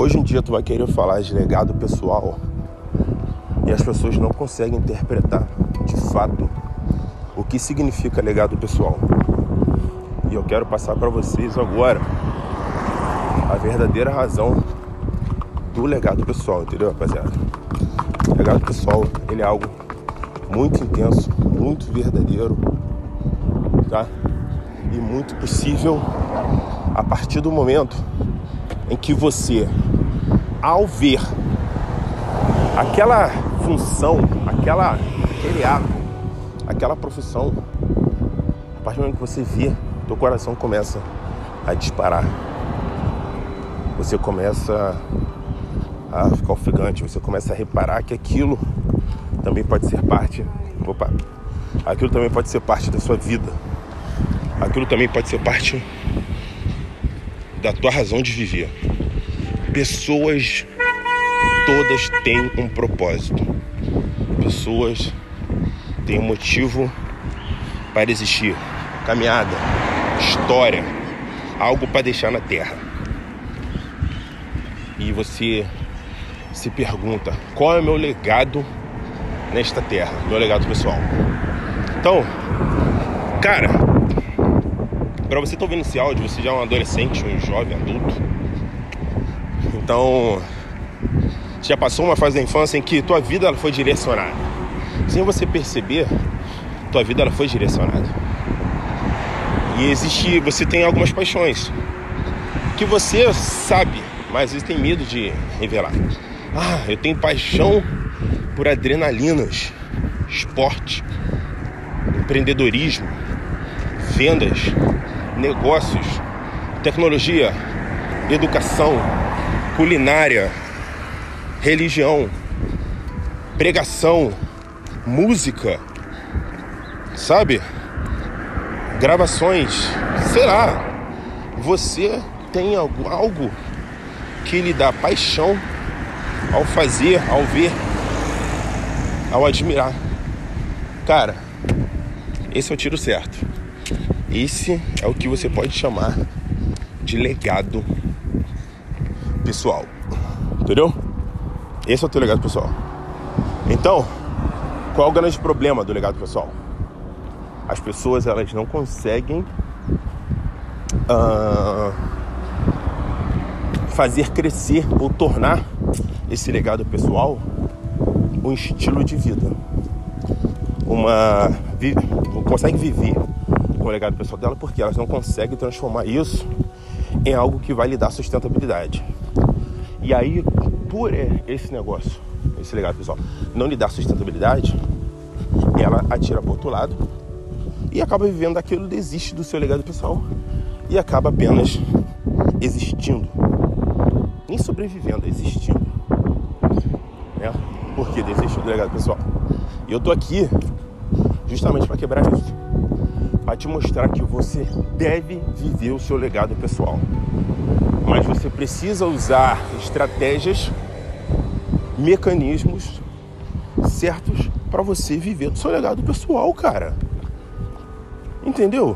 Hoje em dia tu vai querer falar de legado pessoal e as pessoas não conseguem interpretar de fato o que significa legado pessoal. E eu quero passar para vocês agora a verdadeira razão do legado pessoal, entendeu, rapaziada? O legado pessoal, ele é algo muito intenso, muito verdadeiro, tá? E muito possível a partir do momento em que você, ao ver aquela função, aquela, aquele ato, aquela profissão, a partir do momento que você vê, teu coração começa a disparar. Você começa a ficar ofegante, você começa a reparar que aquilo também pode ser parte. Opa, aquilo também pode ser parte da sua vida. Aquilo também pode ser parte da tua razão de viver. Pessoas todas têm um propósito. Pessoas têm um motivo para existir. Caminhada, história, algo para deixar na terra. E você se pergunta: qual é o meu legado nesta terra? Meu legado pessoal. Então, cara, para você estar tá ouvindo esse áudio, você já é um adolescente, um jovem, adulto. Então, já passou uma fase da infância em que tua vida ela foi direcionada. Sem você perceber, tua vida ela foi direcionada. E existe, você tem algumas paixões que você sabe, mas você tem medo de revelar. Ah, eu tenho paixão por adrenalinas, esporte, empreendedorismo, vendas, negócios, tecnologia, educação, culinária, religião, pregação, música, sabe? Gravações, sei lá. Você tem algo, algo que lhe dá paixão ao fazer, ao ver, ao admirar. Cara, esse é o tiro certo. Esse é o que você pode chamar de legado pessoal. Entendeu? Esse é o teu legado pessoal. Então, qual é o grande problema do legado pessoal? As pessoas elas não conseguem uh, fazer crescer ou tornar esse legado pessoal um estilo de vida. Uma vi, consegue viver com o legado pessoal dela porque elas não conseguem transformar isso em algo que vai lhe dar sustentabilidade. E aí, por esse negócio, esse legado pessoal, não lhe dá sustentabilidade, ela atira para outro lado e acaba vivendo aquilo, desiste do seu legado pessoal e acaba apenas existindo. Nem sobrevivendo, existindo né? Porque desistiu do legado pessoal. E eu tô aqui justamente para quebrar isso. Para te mostrar que você deve viver o seu legado pessoal. Mas você precisa usar estratégias, mecanismos certos para você viver o seu legado pessoal, cara. Entendeu?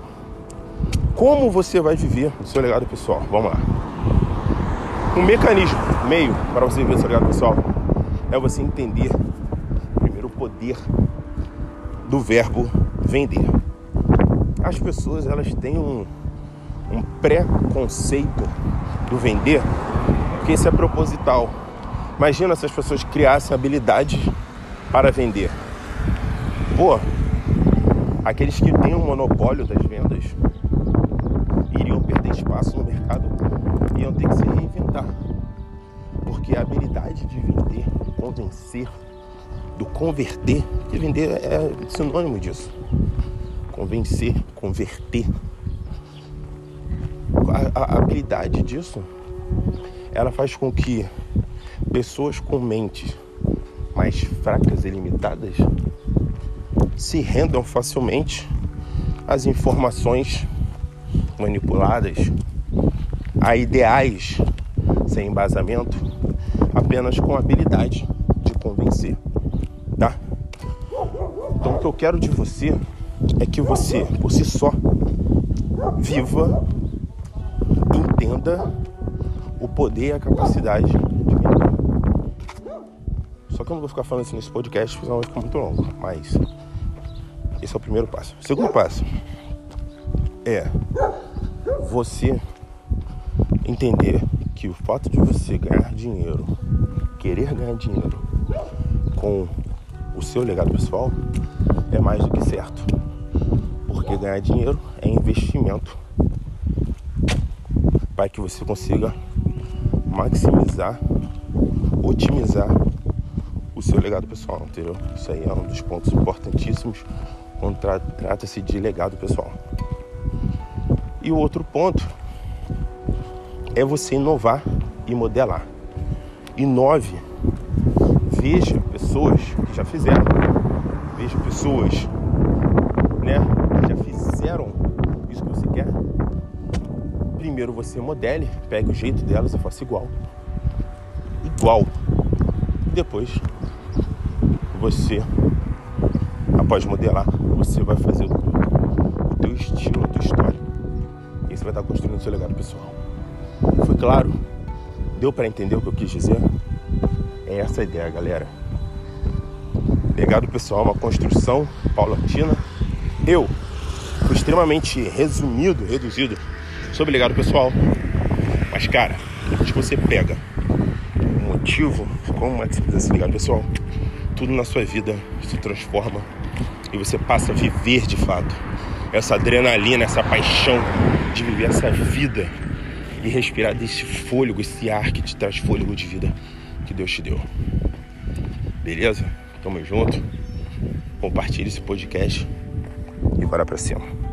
Como você vai viver o seu legado pessoal? Vamos lá. Um mecanismo, meio para você viver o seu legado pessoal é você entender primeiro o poder do verbo vender. As pessoas elas têm um, um pré-conceito do vender, que esse é proposital. Imagina se as pessoas criassem habilidade para vender. Pô, aqueles que têm um monopólio das vendas iriam perder espaço no mercado, iam ter que se reinventar. Porque a habilidade de vender convencer, do converter, que vender é sinônimo disso. Convencer, converter. A, habilidade disso, ela faz com que pessoas com mentes mais fracas e limitadas se rendam facilmente às informações manipuladas, a ideais sem embasamento, apenas com habilidade convencer, tá? Então o que eu quero de você é que você, por si só, viva, entenda o poder e a capacidade de vender. Só que eu não vou ficar falando isso nesse podcast, senão vai ficar muito longo. Mas esse é o primeiro passo. O segundo passo é você entender que o fato de você ganhar dinheiro, querer ganhar dinheiro com o seu legado pessoal é mais do que certo. Porque ganhar dinheiro é investimento para que você consiga maximizar, otimizar o seu legado pessoal, entendeu? Isso aí é um dos pontos importantíssimos quando tra trata-se de legado pessoal. E o outro ponto é você inovar e modelar. Inove. Veja pessoas que já fizeram. Veja pessoas né, que já fizeram isso que você quer. Primeiro você modele, pegue o jeito delas e faça igual. Igual. E depois você, após modelar, você vai fazer o teu estilo, a tua história. E você vai estar construindo o seu legado pessoal. Foi claro? Deu para entender o que eu quis dizer? É essa a ideia, galera. Legado pessoal uma construção paulatina. Eu extremamente resumido, reduzido sobre legado pessoal. Mas, cara, que você pega o motivo, como maximizar esse legado pessoal, tudo na sua vida se transforma e você passa a viver de fato essa adrenalina, essa paixão de viver essa vida e respirar desse fôlego, esse ar que te traz fôlego de vida que Deus te deu. Beleza? Tamo junto. Compartilhe esse podcast e bora pra cima.